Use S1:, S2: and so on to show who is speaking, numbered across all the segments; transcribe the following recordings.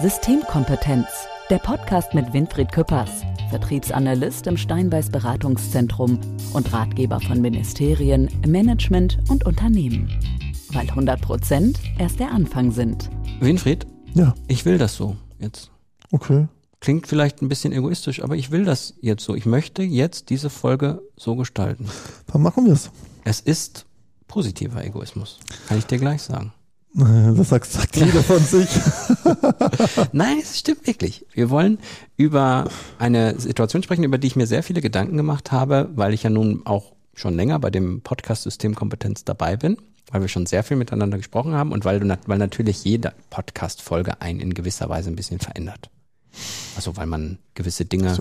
S1: Systemkompetenz, der Podcast mit Winfried Küppers, Vertriebsanalyst im Steinbeiß Beratungszentrum und Ratgeber von Ministerien, Management und Unternehmen. Weil 100 Prozent erst der Anfang sind.
S2: Winfried,
S3: Ja,
S2: ich will das so jetzt.
S3: okay.
S2: Klingt vielleicht ein bisschen egoistisch, aber ich will das jetzt so. Ich möchte jetzt diese Folge so gestalten.
S3: Dann machen wir es.
S2: Es ist positiver Egoismus. Kann ich dir gleich sagen.
S3: Das sagt, sagt jeder von sich.
S2: Nein, es stimmt wirklich. Wir wollen über eine Situation sprechen, über die ich mir sehr viele Gedanken gemacht habe, weil ich ja nun auch schon länger bei dem Podcast Systemkompetenz dabei bin, weil wir schon sehr viel miteinander gesprochen haben und weil, du, weil natürlich jede Podcast-Folge einen in gewisser Weise ein bisschen verändert. Also weil man gewisse Dinge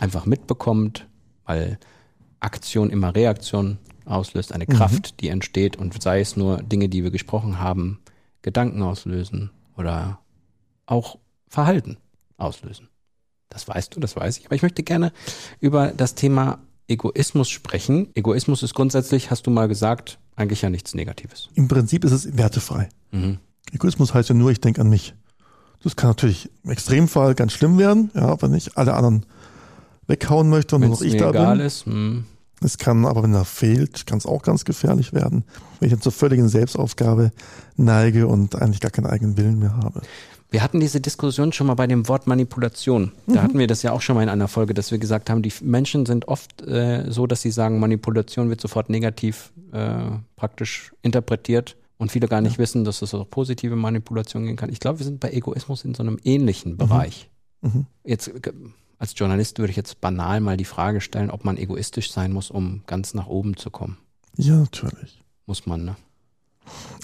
S2: einfach mitbekommt, weil Aktion immer Reaktion auslöst, eine Kraft, die entsteht und sei es nur Dinge, die wir gesprochen haben, Gedanken auslösen oder auch Verhalten auslösen. Das weißt du, das weiß ich. Aber ich möchte gerne über das Thema Egoismus sprechen. Egoismus ist grundsätzlich, hast du mal gesagt, eigentlich ja nichts Negatives.
S3: Im Prinzip ist es wertefrei.
S2: Mhm.
S3: Egoismus heißt ja nur, ich denke an mich. Das kann natürlich im Extremfall ganz schlimm werden, ja, wenn ich alle anderen weghauen möchte und nur noch ich
S2: mir
S3: da
S2: egal
S3: bin.
S2: ist, hm,
S3: Es kann aber, wenn er fehlt, kann es auch ganz gefährlich werden, wenn ich dann zur völligen Selbstaufgabe neige und eigentlich gar keinen eigenen Willen mehr habe.
S2: Wir hatten diese Diskussion schon mal bei dem Wort Manipulation. Da hatten wir das ja auch schon mal in einer Folge, dass wir gesagt haben, die Menschen sind oft äh, so, dass sie sagen, Manipulation wird sofort negativ äh, praktisch interpretiert und viele gar nicht wissen, dass es auch positive Manipulation gehen kann. Ich glaube, wir sind bei Egoismus in so einem ähnlichen Bereich.
S3: Mhm.
S2: Jetzt äh, als Journalist würde ich jetzt banal mal die Frage stellen, ob man egoistisch sein muss, um ganz nach oben zu kommen.
S3: Ja, natürlich.
S2: Muss man, ne?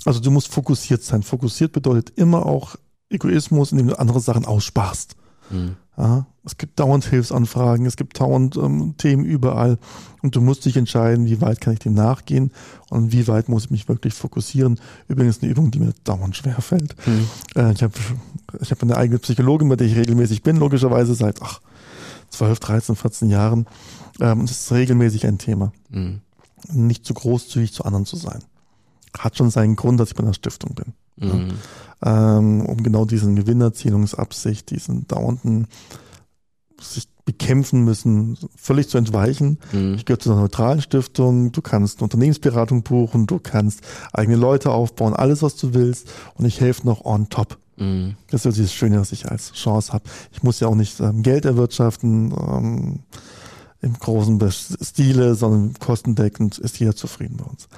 S3: Also du musst fokussiert sein. Fokussiert bedeutet immer auch Egoismus, indem du andere Sachen aussparst.
S2: Hm.
S3: Ja, es gibt dauernd Hilfsanfragen, es gibt dauernd ähm, Themen überall und du musst dich entscheiden, wie weit kann ich dem nachgehen und wie weit muss ich mich wirklich fokussieren. Übrigens eine Übung, die mir dauernd schwer fällt.
S2: Hm.
S3: Äh, ich habe ich hab eine eigene Psychologin, bei der ich regelmäßig bin, logischerweise seit ach, 12, 13, 14 Jahren. Ähm, und es ist regelmäßig ein Thema.
S2: Hm.
S3: Nicht zu großzügig zu anderen zu sein. Hat schon seinen Grund, dass ich bei einer Stiftung bin
S2: Hm.
S3: ähm, um genau diesen Gewinnerzielungsabsicht, diesen dauernden sich bekämpfen müssen, völlig zu entweichen.
S2: Hm.
S3: Ich gehöre zu einer neutralen Stiftung, du kannst eine Unternehmensberatung buchen, du kannst eigene Leute aufbauen, alles was du willst und ich helfe noch on top.
S2: Hm.
S3: Das ist ja dieses Schöne, was ich als Chance habe. Ich muss ja auch nicht ähm, Geld erwirtschaften ähm, im großen Stile, sondern kostendeckend ist jeder zufrieden bei uns.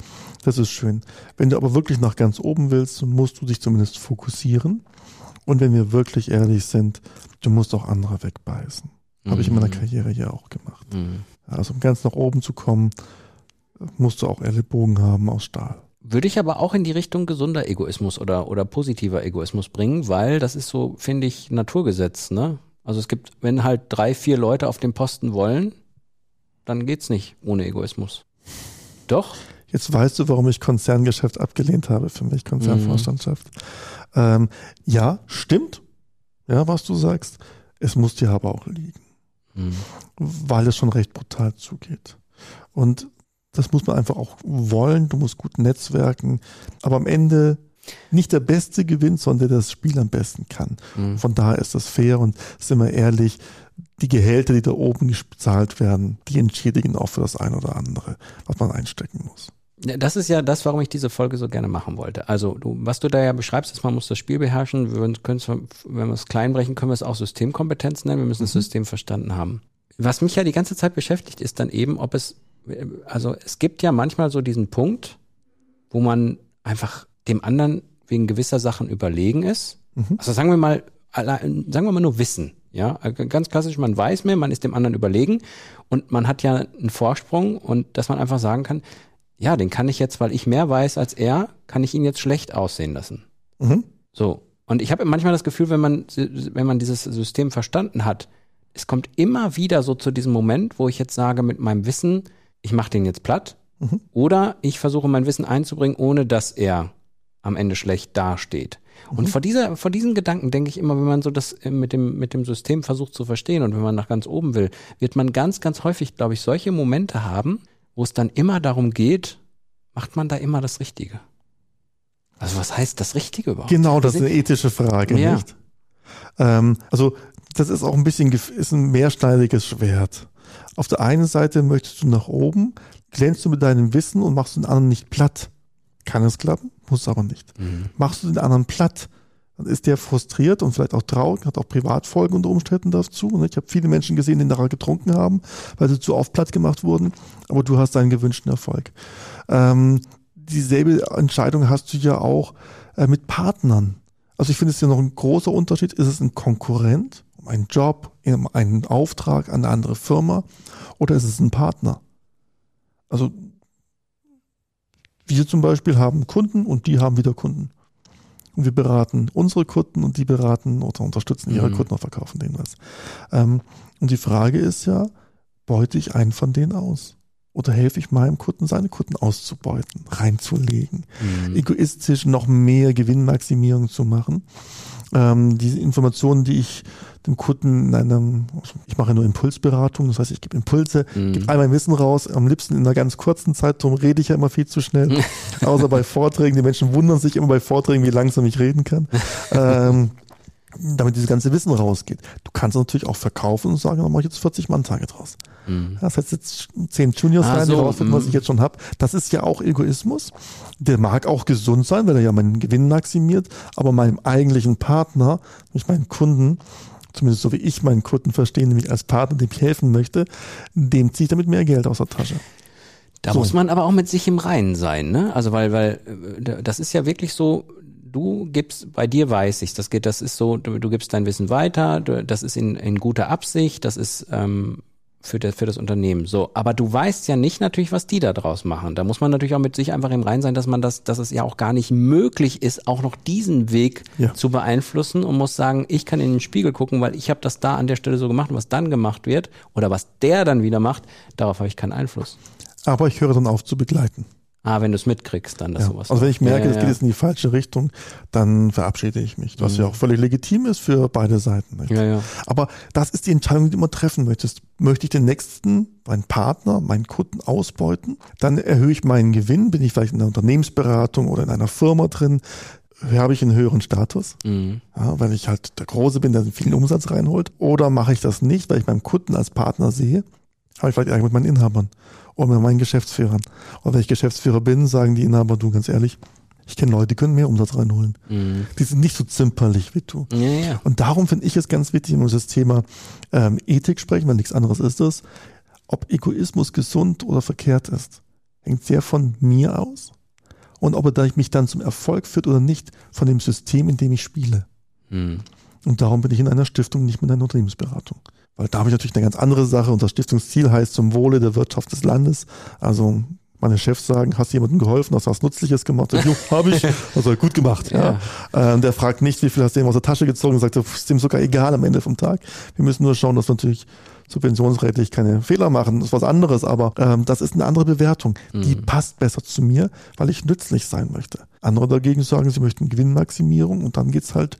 S3: Das ist schön. Wenn du aber wirklich nach ganz oben willst, musst du dich zumindest fokussieren. Und wenn wir wirklich ehrlich sind, du musst auch andere wegbeißen. Habe ich in meiner
S2: Mhm.
S3: Karriere ja auch gemacht.
S2: Hm.
S3: Also um ganz nach oben zu kommen, musst du auch Ellenbogen haben aus Stahl.
S2: Würde ich aber auch in die Richtung gesunder Egoismus oder, oder positiver Egoismus bringen, weil das ist so, finde ich, Naturgesetz, ne? Also es gibt, wenn halt drei, vier Leute auf dem Posten wollen, dann geht's nicht ohne Egoismus. Doch?
S3: Jetzt weißt du, warum ich Konzerngeschäft abgelehnt habe für mich, Konzernvorstandschaft. Ähm, ja, stimmt. Ja, was du sagst. Es muss dir aber auch liegen,
S2: Hm.
S3: weil es schon recht brutal zugeht. Und das muss man einfach auch wollen. Du musst gut netzwerken. Aber am Ende nicht der Beste gewinnt, sondern der das Spiel am besten kann.
S2: Hm.
S3: Von daher ist das fair und sind wir ehrlich, die Gehälter, die da oben bezahlt werden, die entschädigen auch für das eine oder andere, was man einstecken muss.
S2: Das ist ja das, warum ich diese Folge so gerne machen wollte. Also, du, was du da ja beschreibst, ist, man muss das Spiel beherrschen. Wir können wenn wir es klein brechen, können wir es auch Systemkompetenz nennen. Wir müssen das System verstanden haben. Was mich ja die ganze Zeit beschäftigt, ist dann eben, ob es, also es gibt ja manchmal so diesen Punkt, wo man einfach dem anderen wegen gewisser Sachen überlegen ist.
S3: Mhm.
S2: Also sagen wir mal, allein- sagen wir mal nur Wissen. Ja, ganz klassisch, man weiß mehr, man ist dem anderen überlegen und man hat ja einen Vorsprung und dass man einfach sagen kann, ja, den kann ich jetzt, weil ich mehr weiß als er, kann ich ihn jetzt schlecht aussehen lassen.
S3: Mhm.
S2: So. Und ich habe manchmal das Gefühl, wenn man, wenn man dieses System verstanden hat, es kommt immer wieder so zu diesem Moment, wo ich jetzt sage, mit meinem Wissen, ich mache den jetzt platt,
S3: Mhm.
S2: oder ich versuche mein Wissen einzubringen, ohne dass er am Ende schlecht dasteht. Und vor dieser, vor diesen Gedanken denke ich immer, wenn man so das äh, mit dem, mit dem System versucht zu verstehen und wenn man nach ganz oben will, wird man ganz, ganz häufig, glaube ich, solche Momente haben, wo es dann immer darum geht, macht man da immer das Richtige? Also was heißt das Richtige überhaupt?
S3: Genau, das ist eine ethische Frage,
S2: Ja.
S3: nicht? Ähm, also das ist auch ein bisschen ist ein mehrschneidiges Schwert. Auf der einen Seite möchtest du nach oben, glänzt du mit deinem Wissen und machst den anderen nicht platt. Kann es klappen, muss aber nicht. Mhm. Machst du den anderen platt, dann ist der frustriert und vielleicht auch traurig, hat auch Privatfolgen unter Umständen dazu. Und ich habe viele Menschen gesehen, die nachher getrunken haben, weil sie zu oft platt gemacht wurden, aber du hast deinen gewünschten Erfolg. Ähm, dieselbe Entscheidung hast du ja auch äh, mit Partnern. Also ich finde es ja noch ein großer Unterschied. Ist es ein Konkurrent um einen Job, einen Auftrag an eine andere Firma oder ist es ein Partner? Also wir zum Beispiel haben Kunden und die haben wieder Kunden. Und wir beraten unsere Kunden und die beraten oder unterstützen ihre mhm. Kunden und verkaufen denen was. Ähm, und die Frage ist ja, beute ich einen von denen aus? Oder helfe ich meinem Kunden, seine Kunden auszubeuten, reinzulegen, mhm. egoistisch noch mehr Gewinnmaximierung zu machen? Ähm, diese Informationen, die ich dem Kunden in einem, ich mache nur Impulsberatung, das heißt, ich gebe Impulse, mhm. gebe all mein Wissen raus, am liebsten in einer ganz kurzen Zeit, darum rede ich ja immer viel zu schnell. Außer bei Vorträgen, die Menschen wundern sich immer bei Vorträgen, wie langsam ich reden kann. ähm, damit dieses ganze Wissen rausgeht. Du kannst natürlich auch verkaufen und sagen, dann mache ich jetzt 40 Mann-Tage draus. Mhm. Das heißt jetzt 10 Juniors ah, rein, so, die rausfinden, was ich jetzt schon habe. Das ist ja auch Egoismus. Der mag auch gesund sein, weil er ja meinen Gewinn maximiert, aber meinem eigentlichen Partner, nämlich meinen Kunden, zumindest so wie ich meinen Kunden verstehe, nämlich als Partner, dem ich helfen möchte, dem ziehe ich damit mehr Geld aus der Tasche.
S2: Da so. muss man aber auch mit sich im Reinen sein, ne? Also weil, weil äh, das ist ja wirklich so, du gibst, bei dir weiß ich, das geht, das ist so, du, du gibst dein Wissen weiter, du, das ist in, in guter Absicht, das ist ähm, für, das, für das Unternehmen. So, aber du weißt ja nicht natürlich, was die da draus machen. Da muss man natürlich auch mit sich einfach im Rein sein, dass man das, dass es ja auch gar nicht möglich ist, auch noch diesen Weg ja. zu beeinflussen und muss sagen, ich kann in den Spiegel gucken, weil ich habe das da an der Stelle so gemacht und was dann gemacht wird oder was der dann wieder macht, darauf habe ich keinen Einfluss.
S3: Aber ich höre dann auf zu begleiten.
S2: Ah, wenn du es mitkriegst, dann das
S3: ja.
S2: sowas.
S3: Also wenn ich merke, ja, ja, das geht jetzt in die falsche Richtung, dann verabschiede ich mich. Was mhm. ja auch völlig legitim ist für beide Seiten. Nicht?
S2: Ja, ja.
S3: Aber das ist die Entscheidung, die du immer treffen möchtest. Möchte ich den nächsten, meinen Partner, meinen Kunden ausbeuten? Dann erhöhe ich meinen Gewinn. Bin ich vielleicht in einer Unternehmensberatung oder in einer Firma drin? habe ich einen höheren Status, mhm. ja, weil ich halt der Große bin, der vielen Umsatz reinholt. Oder mache ich das nicht, weil ich meinen Kunden als Partner sehe? Habe ich vielleicht Ärger mit meinen Inhabern oder mit meinen Geschäftsführern. Und wenn ich Geschäftsführer bin, sagen die Inhaber, du ganz ehrlich, ich kenne Leute, die können mehr Umsatz reinholen. Mhm. Die sind nicht so zimperlich wie du.
S2: Ja, ja.
S3: Und darum finde ich es ganz wichtig, wenn wir das Thema ähm, Ethik sprechen, weil nichts anderes ist es, ob Egoismus gesund oder verkehrt ist, hängt sehr von mir aus und ob er mich dann zum Erfolg führt oder nicht, von dem System, in dem ich spiele. Mhm. Und darum bin ich in einer Stiftung, nicht mit einer Unternehmensberatung. Weil da habe ich natürlich eine ganz andere Sache. Unser Stiftungsziel heißt zum Wohle der Wirtschaft des Landes. Also meine Chefs sagen, hast du jemandem geholfen, hast du was Nützliches gemacht? Jo, habe ich. Also gut gemacht. Ja. ja. Ähm, der fragt nicht, wie viel hast du ihm aus der Tasche gezogen und sagt, ist ihm sogar egal am Ende vom Tag. Wir müssen nur schauen, dass wir natürlich subventionsrechtlich keine Fehler machen. Das ist was anderes, aber ähm, das ist eine andere Bewertung. Mhm. Die passt besser zu mir, weil ich nützlich sein möchte. Andere dagegen sagen, sie möchten Gewinnmaximierung und dann geht's halt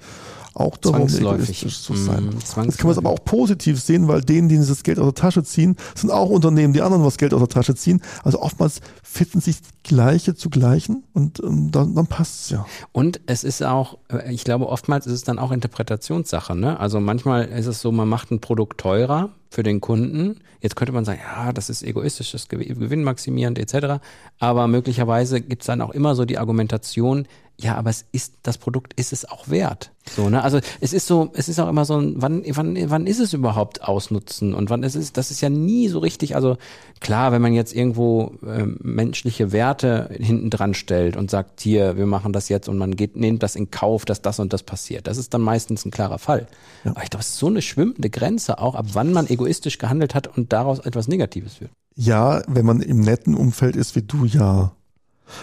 S3: auch darum, egoistisch zu sein. Mm, Jetzt kann man es aber auch positiv sehen, weil denen, die dieses Geld aus der Tasche ziehen, sind auch Unternehmen, die anderen was Geld aus der Tasche ziehen. Also oftmals finden sich Gleiche zu Gleichen und ähm, dann, dann passt es ja.
S2: Und es ist auch, äh, ich glaube, oftmals ist es dann auch Interpretationssache. Ne? Also manchmal ist es so, man macht ein Produkt teurer für den Kunden. Jetzt könnte man sagen, ja, das ist egoistisch, das ist gewinnmaximierend etc. Aber möglicherweise gibt es dann auch immer so die Argumentation, ja, aber es ist, das Produkt ist es auch wert. So, ne? Also es ist so, es ist auch immer so ein, wann, wann, wann ist es überhaupt ausnutzen und wann ist es, das ist ja nie so richtig, also klar, wenn man jetzt irgendwo äh, menschliche Werte hinten dran stellt und sagt, hier, wir machen das jetzt und man geht, nimmt das in Kauf, dass das und das passiert. Das ist dann meistens ein klarer Fall. Ja. Aber ich glaube, es ist so eine schwimmende Grenze auch, ab wann man egoistisch gehandelt hat und daraus etwas Negatives wird.
S3: Ja, wenn man im netten Umfeld ist wie du, ja.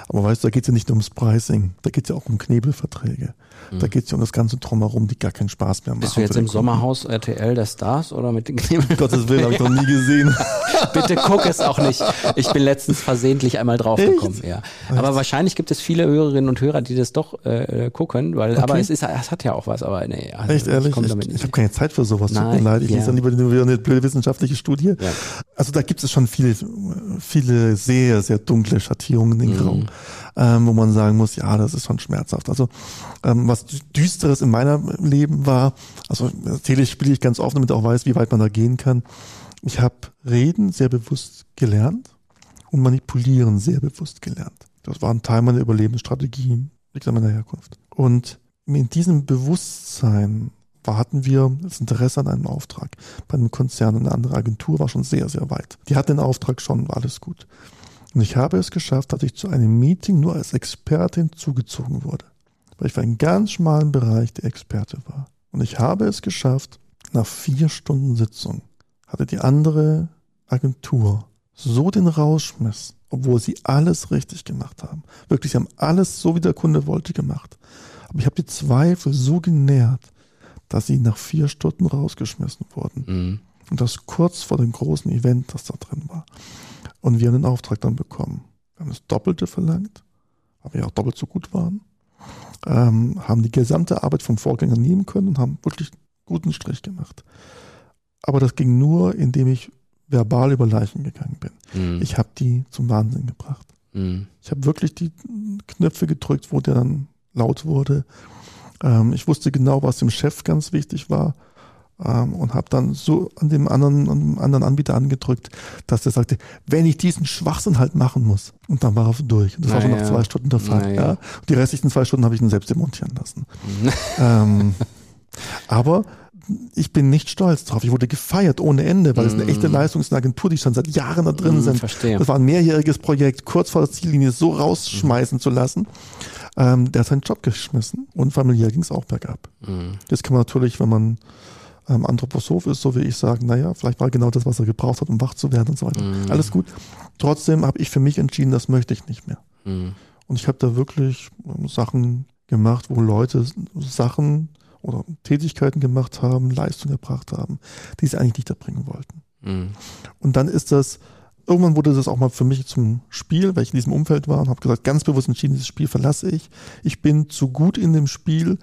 S3: Aber weißt du, da geht es ja nicht nur ums Pricing, da geht es ja auch um Knebelverträge. Mhm. Da geht es ja um das ganze Drumherum, die gar keinen Spaß mehr machen.
S2: Bist du jetzt im Sommerhaus RTL der Stars oder mit den Knebelverträgen?
S3: Gottes Willen, habe ich noch nie gesehen.
S2: Bitte guck es auch nicht. Ich bin letztens versehentlich einmal draufgekommen. Ja. Aber wahrscheinlich gibt es viele Hörerinnen und Hörer, die das doch äh, gucken, weil, okay. aber es ist, es hat ja auch was, aber nee.
S3: Also Echt ehrlich? Ich, ich, habe keine Zeit für sowas, Nein, tut mir leid. Ich ja. lese dann lieber eine blöde wissenschaftliche Studie. Ja. Also da gibt es schon viele viele sehr, sehr dunkle Schattierungen in den Grau,
S2: Mhm.
S3: ähm, wo man sagen muss, ja, das ist schon schmerzhaft. Also ähm, was Düsteres in meinem Leben war, also natürlich spiele ich ganz offen, damit auch weiß, wie weit man da gehen kann. Ich habe Reden sehr bewusst gelernt und Manipulieren sehr bewusst gelernt. Das war ein Teil meiner Überlebensstrategie, liegt an meiner Herkunft. Und in diesem Bewusstsein hatten wir das Interesse an einem Auftrag bei einem Konzern und eine andere Agentur war schon sehr, sehr weit. Die hatten den Auftrag schon, war alles gut. Und ich habe es geschafft, dass ich zu einem Meeting nur als Expertin zugezogen wurde. Weil ich für einen ganz schmalen Bereich der Experte war. Und ich habe es geschafft, nach vier Stunden Sitzung hatte die andere Agentur so den Rausschmiss, obwohl sie alles richtig gemacht haben. Wirklich, sie haben alles so, wie der Kunde wollte, gemacht. Aber ich habe die Zweifel so genährt, dass sie nach vier Stunden rausgeschmissen wurden.
S2: Mhm.
S3: Und das kurz vor dem großen Event, das da drin war. Und wir haben den Auftrag dann bekommen. Wir haben das Doppelte verlangt, weil wir ja auch doppelt so gut waren. Ähm, haben die gesamte Arbeit vom Vorgänger nehmen können und haben wirklich guten Strich gemacht. Aber das ging nur, indem ich verbal über Leichen gegangen bin.
S2: Mhm.
S3: Ich habe die zum Wahnsinn gebracht.
S2: Mhm.
S3: Ich habe wirklich die Knöpfe gedrückt, wo der dann laut wurde. Ähm, ich wusste genau, was dem Chef ganz wichtig war ähm, und habe dann so an dem anderen, an dem anderen Anbieter angedrückt, dass der sagte, wenn ich diesen Schwachsinn halt machen muss. Und dann war er durch. Und das war schon nach
S2: Naja.
S3: zwei Stunden der Fall. Ja. Und die restlichen zwei Stunden habe ich ihn selbst demontieren lassen.
S2: Mhm.
S3: ähm, aber ich bin nicht stolz drauf. Ich wurde gefeiert ohne Ende, weil es eine
S2: Mhm.
S3: echte Leistung ist, eine Agentur, die schon seit Jahren da drin
S2: Mhm,
S3: sind.
S2: verstehe.
S3: Das war ein mehrjähriges Projekt, kurz vor der Ziellinie so rausschmeißen zu lassen. Ähm, der hat seinen Job geschmissen und familiär ging es auch bergab.
S2: Mhm.
S3: Jetzt kann man natürlich, wenn man ähm, Anthroposoph ist, so wie ich, sagen, naja, vielleicht war genau das, was er gebraucht hat, um wach zu werden und so weiter.
S2: Mhm.
S3: Alles gut. Trotzdem habe ich für mich entschieden, das möchte ich nicht mehr.
S2: Mhm.
S3: Und ich habe da wirklich ähm, Sachen gemacht, wo Leute Sachen oder Tätigkeiten gemacht haben, Leistung erbracht haben, die sie eigentlich nicht erbringen wollten.
S2: Mhm.
S3: Und dann ist das, irgendwann wurde das auch mal für mich zum Spiel, weil ich in diesem Umfeld war und habe gesagt, ganz bewusst entschieden, dieses Spiel verlasse ich. Ich bin zu gut in dem Spiel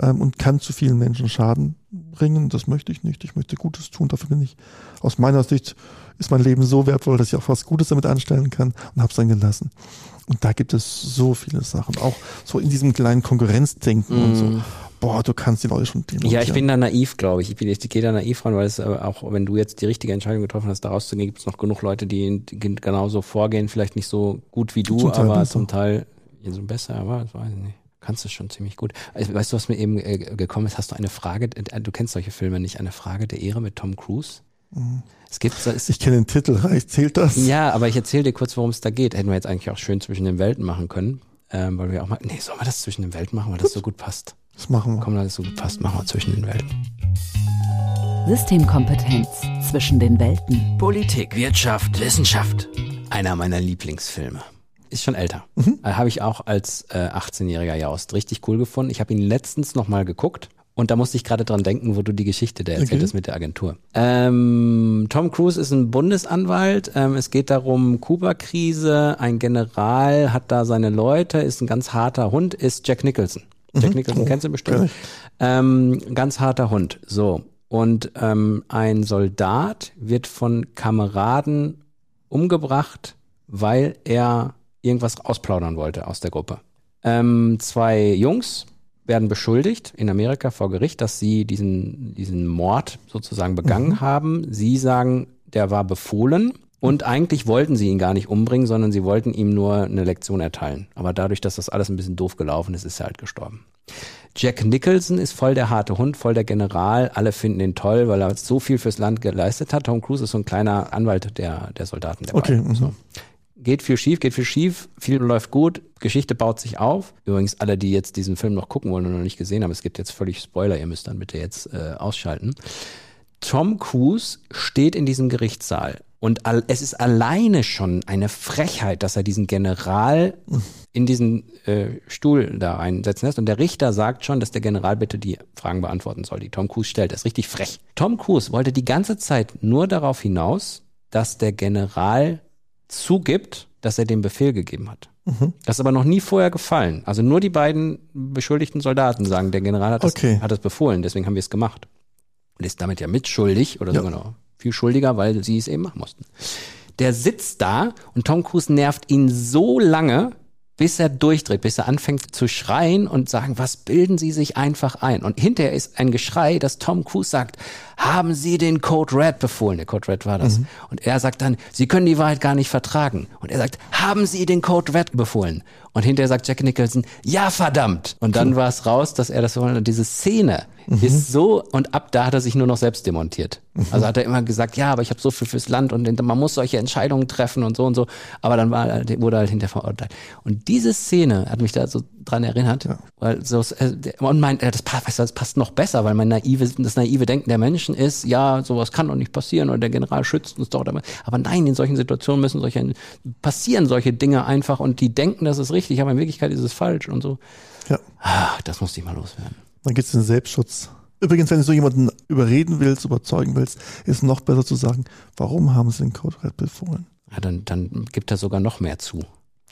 S3: ähm, und kann zu vielen Menschen Schaden bringen. Das möchte ich nicht. Ich möchte Gutes tun. Dafür bin ich, aus meiner Sicht, ist mein Leben so wertvoll, dass ich auch was Gutes damit anstellen kann und habe es dann gelassen. Und da gibt es so viele Sachen, auch so in diesem kleinen Konkurrenzdenken und so. Boah, du kannst die Leute schon demontieren.
S2: Mhm. Ja, ich bin da naiv, glaube ich. Ich, bin, ich gehe da naiv ran, weil es aber auch, wenn du jetzt die richtige Entscheidung getroffen hast, da rauszugehen, gibt es noch genug Leute, die, genauso vorgehen, vielleicht nicht so gut wie du,
S3: Zum
S2: aber
S3: besser.
S2: zum Teil ja, so besser, aber das weiß ich nicht. Kannst du schon ziemlich gut. Also, weißt du, was mir eben äh, gekommen ist? Hast du eine Frage, äh, du kennst solche Filme nicht, eine Frage der Ehre mit Tom Cruise? Es gibt so, es,
S3: Ich kenne den Titel, reicht, zählt das?
S2: ja, aber ich erzähle dir kurz, worum es da geht. Hätten wir jetzt eigentlich auch schön zwischen den Welten machen können. Ähm, weil wir auch mal. Nee, sollen wir das zwischen den Welten machen, weil das so gut passt?
S3: Das machen wir.
S2: Komm, weil das so gut passt, machen wir zwischen den Welten.
S1: Systemkompetenz zwischen den Welten.
S2: Politik, Wirtschaft, Wissenschaft. Einer meiner Lieblingsfilme. Ist schon älter. Äh, habe ich auch als äh, 18-jähriger Jaust richtig cool gefunden. Ich habe ihn letztens nochmal geguckt. Und da musste ich gerade dran denken, wo du die Geschichte da erzählt
S3: Okay.
S2: hast mit der Agentur. Ähm, Tom Cruise ist ein Bundesanwalt. Ähm, es geht darum, Kuba-Krise. Ein General hat da seine Leute, ist ein ganz harter Hund, ist Jack Nicholson. Jack Nicholson
S3: Oh,
S2: kennst du bestimmt.
S3: ich.
S2: Ähm, ganz harter Hund. So. Und ähm, ein Soldat wird von Kameraden umgebracht, weil er irgendwas ausplaudern wollte aus der Gruppe. Ähm, zwei Jungs werden beschuldigt in Amerika vor Gericht, dass sie diesen, diesen Mord sozusagen begangen haben. Sie sagen, der war befohlen. Und eigentlich wollten sie ihn gar nicht umbringen, sondern sie wollten ihm nur eine Lektion erteilen. Aber dadurch, dass das alles ein bisschen doof gelaufen ist, ist er halt gestorben. Jack Nicholson ist voll der harte Hund, voll der General. Alle finden ihn toll, weil er so viel fürs Land geleistet hat. Tom Cruise ist so ein kleiner Anwalt der, der Soldaten. Der
S3: Okay, mhm.
S2: so. Geht viel schief, geht viel schief, viel läuft gut, Geschichte baut sich auf. Übrigens, alle, die jetzt diesen Film noch gucken wollen und noch nicht gesehen haben, es gibt jetzt völlig Spoiler, ihr müsst dann bitte jetzt äh, ausschalten. Tom Cruise steht in diesem Gerichtssaal und al es ist alleine schon eine Frechheit, dass er diesen General in diesen äh, Stuhl da reinsetzen lässt. Und der Richter sagt schon, dass der General bitte die Fragen beantworten soll, die Tom Cruise stellt. Das ist richtig frech. Tom Cruise wollte die ganze Zeit nur darauf hinaus, dass der General zugibt, dass er den Befehl gegeben hat. Das ist aber noch nie vorher gefallen. Also nur die beiden beschuldigten Soldaten sagen, der General hat das,
S3: Okay.
S2: hat das befohlen, deswegen haben wir es gemacht. Und ist damit ja mitschuldig oder
S3: Ja.
S2: sogar noch viel schuldiger, weil sie es eben machen mussten. der sitzt da und Tom Cruise nervt ihn so lange, bis er durchdreht, bis er anfängt zu schreien und sagen, was bilden Sie sich einfach ein? Und hinterher ist ein Geschrei, dass Tom Cruise sagt, haben Sie den Code Red befohlen? Der Code Red war das. Mhm. Und er sagt dann, Sie können die Wahrheit gar nicht vertragen. Und er sagt, haben Sie den Code Red befohlen? Und hinterher sagt Jack Nicholson, ja verdammt. Und dann war es raus, dass er das diese Szene mhm. ist so, und ab da hat er sich nur noch selbst demontiert. Mhm. Also hat er immer gesagt, ja, aber ich habe so viel fürs Land und man muss solche Entscheidungen treffen und so und so. Aber dann war, wurde er halt hinterher verurteilt. Und diese Szene hat mich da so dran erinnert, ja. weil so, äh, und mein, das passt, das passt noch besser, weil mein naive, das naive Denken der Menschen ist, ja, sowas kann doch nicht passieren oder der General schützt uns doch. Aber nein, in solchen Situationen müssen solche, passieren solche Dinge einfach und die denken, das ist richtig, aber in Wirklichkeit ist es falsch und so. Ja. Ah, das muss ich mal loswerden.
S3: Dann geht es den Selbstschutz. Übrigens, wenn du so jemanden überreden willst, überzeugen willst, ist noch besser zu sagen, warum haben sie den Code Red befohlen?
S2: Ja, dann, dann gibt er sogar noch mehr zu.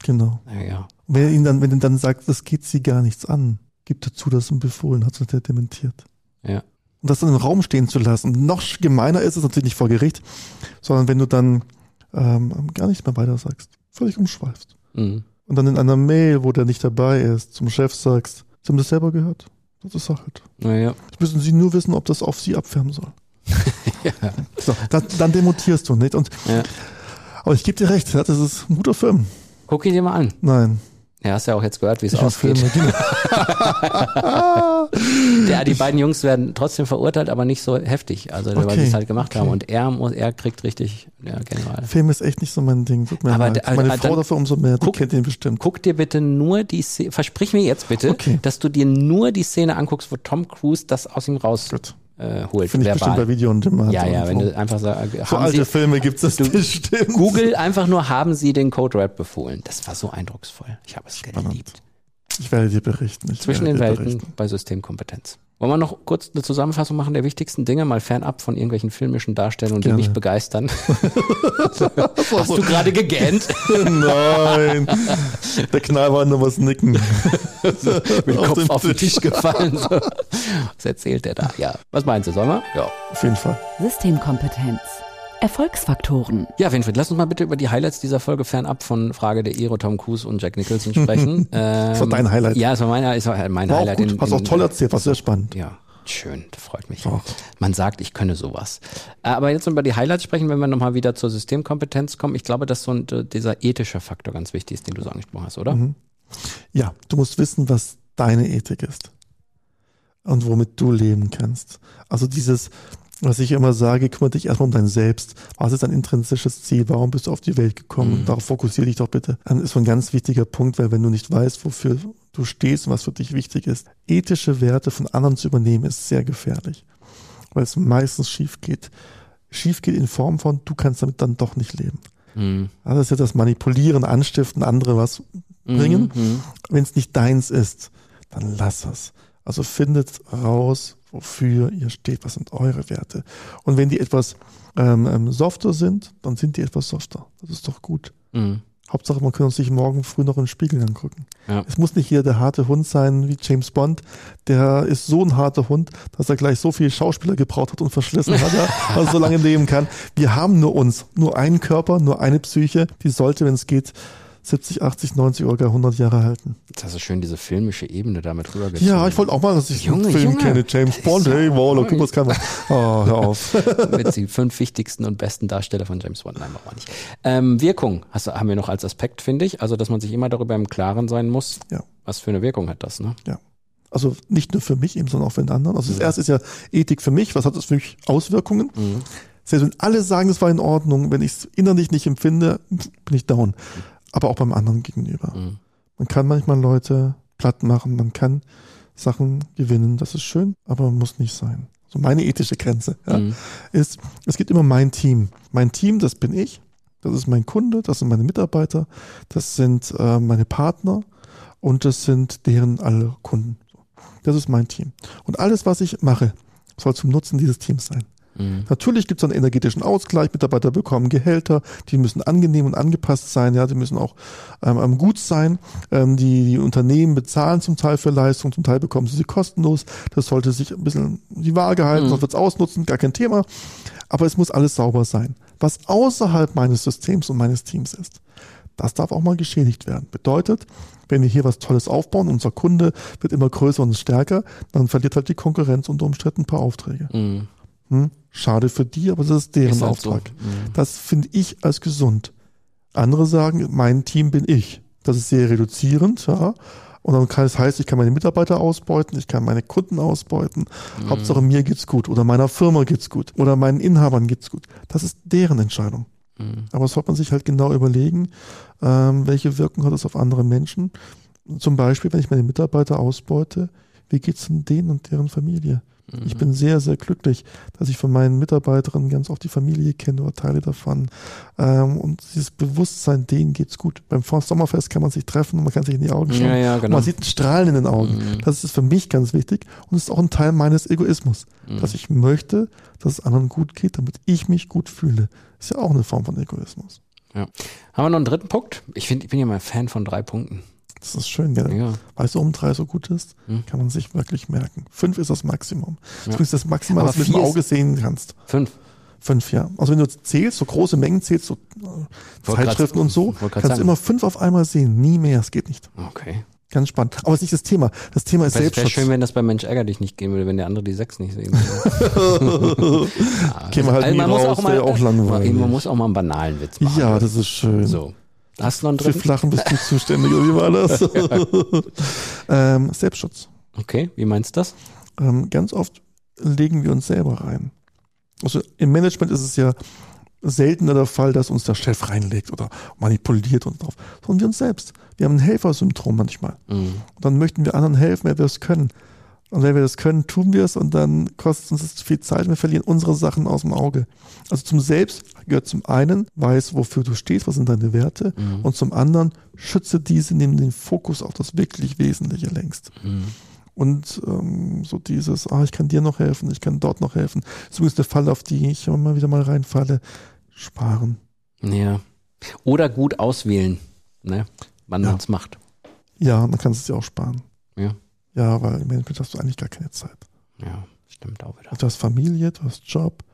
S3: Genau.
S2: Ja, ja.
S3: Wenn er ihn dann, wenn er dann sagt, das geht sie gar nichts an, gibt er zu, dass er ihn befohlen hat, hat er dementiert.
S2: Ja.
S3: Und das dann im Raum stehen zu lassen. Noch gemeiner ist es natürlich nicht vor Gericht, sondern wenn du dann ähm, gar nichts mehr weiter sagst, völlig umschweifst. Mhm. Und dann in einer Mail, wo der nicht dabei ist, zum Chef sagst, Sie haben das selber gehört. Das ist halt.
S2: Naja.
S3: Jetzt müssen Sie nur wissen, ob das auf Sie abfärben soll. ja. so, dann, dann demontierst du nicht. Und, ja. Aber ich gebe dir recht, das ist ein guter Film.
S2: Guck ihn dir mal an.
S3: Nein.
S2: Ja, hast ja auch jetzt gehört, wie es ausgeht. ja, die beiden Jungs werden trotzdem verurteilt, aber nicht so heftig, also okay, weil sie es halt gemacht okay. haben. Und er muss, er kriegt richtig, ja, general.
S3: Film ist echt nicht so mein Ding. Tut mir aber leid. Meine Frau dafür umso mehr, die kennt ihn bestimmt.
S2: Guck dir bitte nur die Szene, versprich mir jetzt bitte, okay. dass du dir nur die Szene anguckst, wo Tom Cruise das aus ihm raus. Gut äh, holt.
S3: Finde ich bestimmt bei Video und
S2: Demand. Ja, ja, wenn du einfach sagst,
S3: so alte Sie, Filme gibt es bestimmt.
S2: Google einfach nur, haben Sie den Code Red befohlen. Das war so eindrucksvoll. Ich habe es Spannend. geliebt.
S3: Ich werde dir berichten. Ich
S2: Zwischen den Welten berichten. bei Systemkompetenz. Wollen wir noch kurz eine Zusammenfassung machen der wichtigsten Dinge, mal fernab von irgendwelchen filmischen Darstellungen, die Gerne. mich begeistern? Hast du gerade gegähnt?
S3: Nein. Der Knall war nur was nicken.
S2: Mit dem Kopf auf den Tisch, Tisch gefallen. Was erzählt der da? Ja. Was meinst du, sollen wir?
S3: Ja. Auf jeden Fall.
S1: Systemkompetenz. Erfolgsfaktoren.
S2: Ja, Winfried, lass uns mal bitte über die Highlights dieser Folge fernab von Frage der Ero, Tom Cruise und Jack Nicholson sprechen.
S3: ähm, das war dein Highlight.
S2: Ja, das war mein, das war mein war Highlight.
S3: Auch gut. In, Hast in, auch toll erzählt, war sehr spannend.
S2: Ja. Schön, das freut mich. Auch. Man sagt, ich könne sowas. Äh, aber jetzt über die Highlights sprechen, wenn wir nochmal wieder zur Systemkompetenz kommen. Ich glaube, dass so ein, dieser ethische Faktor ganz wichtig ist, den du so angesprochen hast, oder? Mhm.
S3: Ja, du musst wissen, was deine Ethik ist und womit du leben kannst. Also dieses, was ich immer sage, kümmere dich erstmal um dein Selbst. Was ist dein intrinsisches Ziel? Warum bist du auf die Welt gekommen? Mhm. Darauf fokussiere dich doch bitte. Das ist so ein ganz wichtiger Punkt, weil wenn du nicht weißt, wofür du stehst und was für dich wichtig ist, ethische Werte von anderen zu übernehmen, ist sehr gefährlich. Weil es meistens schief geht. Schief geht in Form von, du kannst damit dann doch nicht leben. Mhm. Also das ist ja das Manipulieren, Anstiften, andere was bringen. Mhm. mhm. Wenn es nicht deins ist, dann lass es. Also findet raus, wofür ihr steht, was sind eure Werte. Und wenn die etwas ähm, ähm, softer sind, dann sind die etwas softer. Das ist doch gut. Mhm. Hauptsache, man kann uns sich morgen früh noch in den Spiegel angucken. Ja. Es muss nicht hier der harte Hund sein wie James Bond. Der ist so ein harter Hund, dass er gleich so viele Schauspieler gebraucht hat und verschlissen hat, er so lange leben kann. Wir haben nur uns, nur einen Körper, nur eine Psyche. Die sollte, wenn es geht, 70, 80, 90 oder gar 100 Jahre halten.
S2: Jetzt hast du schön diese filmische Ebene damit rübergezogen.
S3: Ja, ich wollte auch mal, dass ich Junge, einen Film Junge, kenne. James Bond, hey, Waller, guck, was kann man. Oh, hör auf.
S2: Mit die fünf wichtigsten und besten Darsteller von James Bond. Nein, machen wir nicht. Ähm, Wirkung hast, haben wir noch als Aspekt, finde ich. Also, dass man sich immer darüber im Klaren sein muss, ja. was für eine Wirkung hat das, ne?
S3: Ja. Also nicht nur für mich eben, sondern auch für den anderen. Also das erste ist ja Ethik für mich. Was hat das für mich Auswirkungen? Mhm. Selbst wenn alle sagen, es war in Ordnung, wenn ich es innerlich nicht empfinde, bin ich down aber auch beim anderen gegenüber. Mhm. Man kann manchmal Leute platt machen, man kann Sachen gewinnen, das ist schön, aber man muss nicht sein. So meine ethische Grenze ja, mhm. ist, es gibt immer mein Team. Mein Team, das bin ich, das ist mein Kunde, das sind meine Mitarbeiter, das sind äh, meine Partner und das sind deren alle Kunden. Das ist mein Team. Und alles, was ich mache, soll zum Nutzen dieses Teams sein. Mhm. Natürlich gibt es einen energetischen Ausgleich. Mitarbeiter bekommen Gehälter, die müssen angenehm und angepasst sein, ja, die müssen auch ähm, gut sein. Ähm, die, die Unternehmen bezahlen zum Teil für Leistung, zum Teil bekommen sie sie kostenlos. Das sollte sich ein bisschen die Waage halten, mhm. sonst wird es ausnutzen, gar kein Thema. Aber es muss alles sauber sein. was außerhalb meines Systems und meines Teams ist. Das darf auch mal geschädigt werden. Bedeutet, wenn wir hier was Tolles aufbauen, unser Kunde wird immer größer und stärker, dann verliert halt die Konkurrenz unter Umständen ein paar Aufträge. Mhm. Hm? Schade für die, aber das ist deren ist halt Auftrag. So. Mhm. Das finde ich als gesund. Andere sagen, mein Team bin ich. Das ist sehr reduzierend, ja. Und dann kann es heißt, ich kann meine Mitarbeiter ausbeuten, ich kann meine Kunden ausbeuten. Mhm. Hauptsache mir geht's gut oder meiner Firma geht's gut oder meinen Inhabern geht's gut. Das ist deren Entscheidung. Mhm. Aber es sollte man sich halt genau überlegen, ähm, welche Wirkung hat es auf andere Menschen. Zum Beispiel, wenn ich meine Mitarbeiter ausbeute, wie geht's denn denen und deren Familie? Ich mhm. bin sehr, sehr glücklich, dass ich von meinen Mitarbeiterinnen ganz oft die Familie kenne oder Teile davon. Ähm, und dieses Bewusstsein, denen geht's gut. Beim Sommerfest kann man sich treffen und man kann sich in die Augen schauen. Ja, ja, genau. Man sieht ein Strahlen in den Augen. Mhm. Das ist für mich ganz wichtig und ist auch ein Teil meines Egoismus, mhm. dass ich möchte, dass es anderen gut geht, damit ich mich gut fühle. Ist ja auch eine Form von Egoismus.
S2: Ja. Haben wir noch einen dritten Punkt? Ich, find, ich bin ja mal Fan von drei Punkten.
S3: Das ist schön, gell? Ja. Weißt du, um drei so gut ist? Hm. Kann man sich wirklich merken. Fünf ist das Maximum. Ja. Das ist das Maximum, was du mit dem Auge sehen kannst.
S2: Fünf.
S3: Fünf, ja. Also wenn du zählst, so große Mengen zählst, so äh, Zeitschriften und so, kannst sagen. du immer fünf auf einmal sehen. Nie mehr, es geht nicht.
S2: Okay.
S3: Ganz spannend. Aber es ist nicht das Thema. Das Thema ist Selbstschutz.
S2: Wäre schön, wenn das bei Mensch ärger dich nicht gehen würde, wenn der andere die sechs nicht sehen würde.
S3: ja, Käme halt also, nie raus, auch mal, auch langweilig.
S2: Man muss auch mal einen banalen Witz machen.
S3: Ja, das ist schön.
S2: So. Hast du noch einen
S3: dritten? Für Flachen bist du zuständig, oder wie war das? ähm, Selbstschutz.
S2: Okay, wie meinst du das?
S3: Ähm, ganz oft legen wir uns selber rein. Also im Management ist es ja seltener der Fall, dass uns der Chef reinlegt oder manipuliert uns drauf, sondern wir uns selbst. Wir haben ein Helfersyndrom manchmal. Mhm. Und dann möchten wir anderen helfen, wenn wir es können. Und wenn wir das können, tun wir es und dann kostet uns das viel Zeit. Wir verlieren unsere Sachen aus dem Auge. Also zum Selbst gehört zum einen, weiß, wofür du stehst, was sind deine Werte. Mhm. Und zum anderen, schütze diese, nimm den Fokus auf das wirklich Wesentliche längst. Mhm. Und ähm, so dieses, ah, ich kann dir noch helfen, ich kann dort noch helfen. Das ist übrigens der Fall, auf die ich immer wieder mal reinfalle. Sparen.
S2: Ja. Oder gut auswählen, ne? wann ja. man es macht.
S3: Ja, dann kannst du es ja auch sparen.
S2: Ja.
S3: Ja, weil im Management hast du eigentlich gar keine Zeit.
S2: Ja, stimmt auch wieder.
S3: Du hast Familie, du hast Job.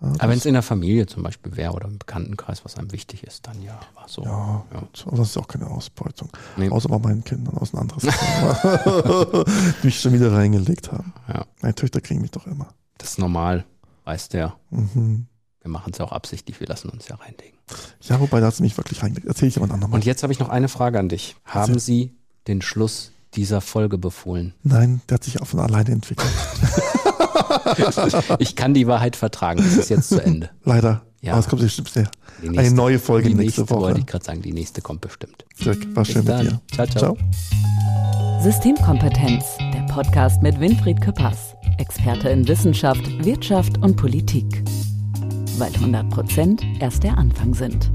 S2: Ja, Aber wenn es in der Familie zum Beispiel wäre oder im Bekanntenkreis, was einem wichtig ist, dann ja, war so.
S3: Ja, ja. aber das ist auch keine Ausbeutung. Nee. Außer bei meinen Kindern aus ein anderes Thema, die mich schon wieder reingelegt haben.
S2: Ja.
S3: Meine Töchter kriegen mich doch immer.
S2: Das ist normal, weißt du ja. Mhm. Wir machen es ja auch absichtlich, wir lassen uns ja reinlegen.
S3: Ja, wobei da hat sie mich wirklich reingelegt. Erzähl ich jemand anderem.
S2: Und jetzt habe ich noch eine Frage an dich. Haben Sie den Schluss dieser Folge befohlen?
S3: Nein, der hat sich auch von alleine entwickelt.
S2: ich kann die Wahrheit vertragen. Es ist jetzt zu Ende.
S3: Leider. Ja. Aber es kommt bestimmt sehr. Nächste, eine neue Folge
S2: die
S3: nächste,
S2: nächste Woche. Wollte ich gerade sagen, die nächste kommt bestimmt.
S3: Dirk, war schön mit dir.
S2: Ciao, ciao, ciao.
S1: Systemkompetenz, der Podcast mit Winfried Küppers, Experte in Wissenschaft, Wirtschaft und Politik. Weil 100 Prozent erst der Anfang sind.